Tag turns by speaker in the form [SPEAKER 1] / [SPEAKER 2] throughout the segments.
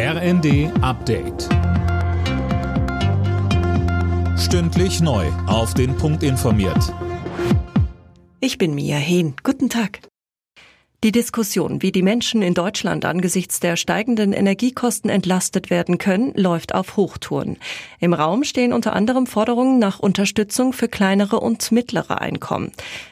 [SPEAKER 1] RND Update. Stündlich neu. Auf den Punkt informiert.
[SPEAKER 2] Ich bin Mia Hehn. Guten Tag. Die Diskussion, wie die Menschen in Deutschland angesichts der steigenden Energiekosten entlastet werden können, läuft auf Hochtouren. Im Raum stehen unter anderem Forderungen nach Unterstützung für kleinere und mittlere Einkommen.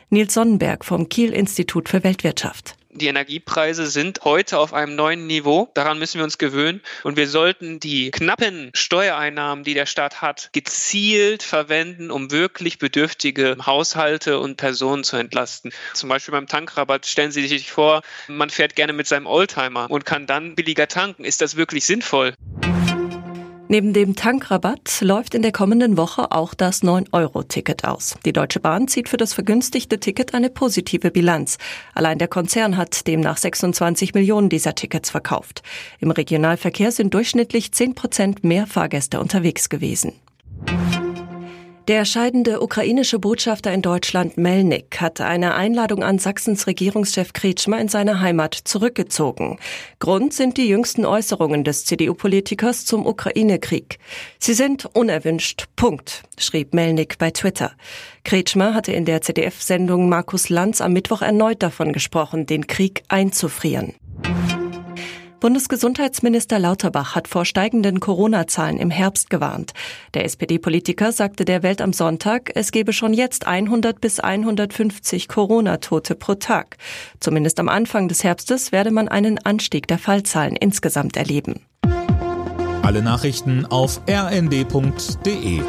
[SPEAKER 2] Nils Sonnenberg vom Kiel Institut für Weltwirtschaft.
[SPEAKER 3] Die Energiepreise sind heute auf einem neuen Niveau. Daran müssen wir uns gewöhnen. Und wir sollten die knappen Steuereinnahmen, die der Staat hat, gezielt verwenden, um wirklich bedürftige Haushalte und Personen zu entlasten. Zum Beispiel beim Tankrabatt stellen Sie sich vor, man fährt gerne mit seinem Oldtimer und kann dann billiger tanken. Ist das wirklich sinnvoll?
[SPEAKER 2] Neben dem Tankrabatt läuft in der kommenden Woche auch das 9-Euro-Ticket aus. Die Deutsche Bahn zieht für das vergünstigte Ticket eine positive Bilanz. Allein der Konzern hat demnach 26 Millionen dieser Tickets verkauft. Im Regionalverkehr sind durchschnittlich 10 Prozent mehr Fahrgäste unterwegs gewesen. Der scheidende ukrainische Botschafter in Deutschland Melnik hat eine Einladung an Sachsens Regierungschef Kretschmer in seine Heimat zurückgezogen. Grund sind die jüngsten Äußerungen des CDU-Politikers zum Ukraine-Krieg. Sie sind unerwünscht. Punkt, schrieb Melnik bei Twitter. Kretschmer hatte in der ZDF-Sendung Markus Lanz am Mittwoch erneut davon gesprochen, den Krieg einzufrieren. Bundesgesundheitsminister Lauterbach hat vor steigenden Corona-Zahlen im Herbst gewarnt. Der SPD-Politiker sagte der Welt am Sonntag, es gebe schon jetzt 100 bis 150 Corona-Tote pro Tag. Zumindest am Anfang des Herbstes werde man einen Anstieg der Fallzahlen insgesamt erleben.
[SPEAKER 1] Alle Nachrichten auf rnd.de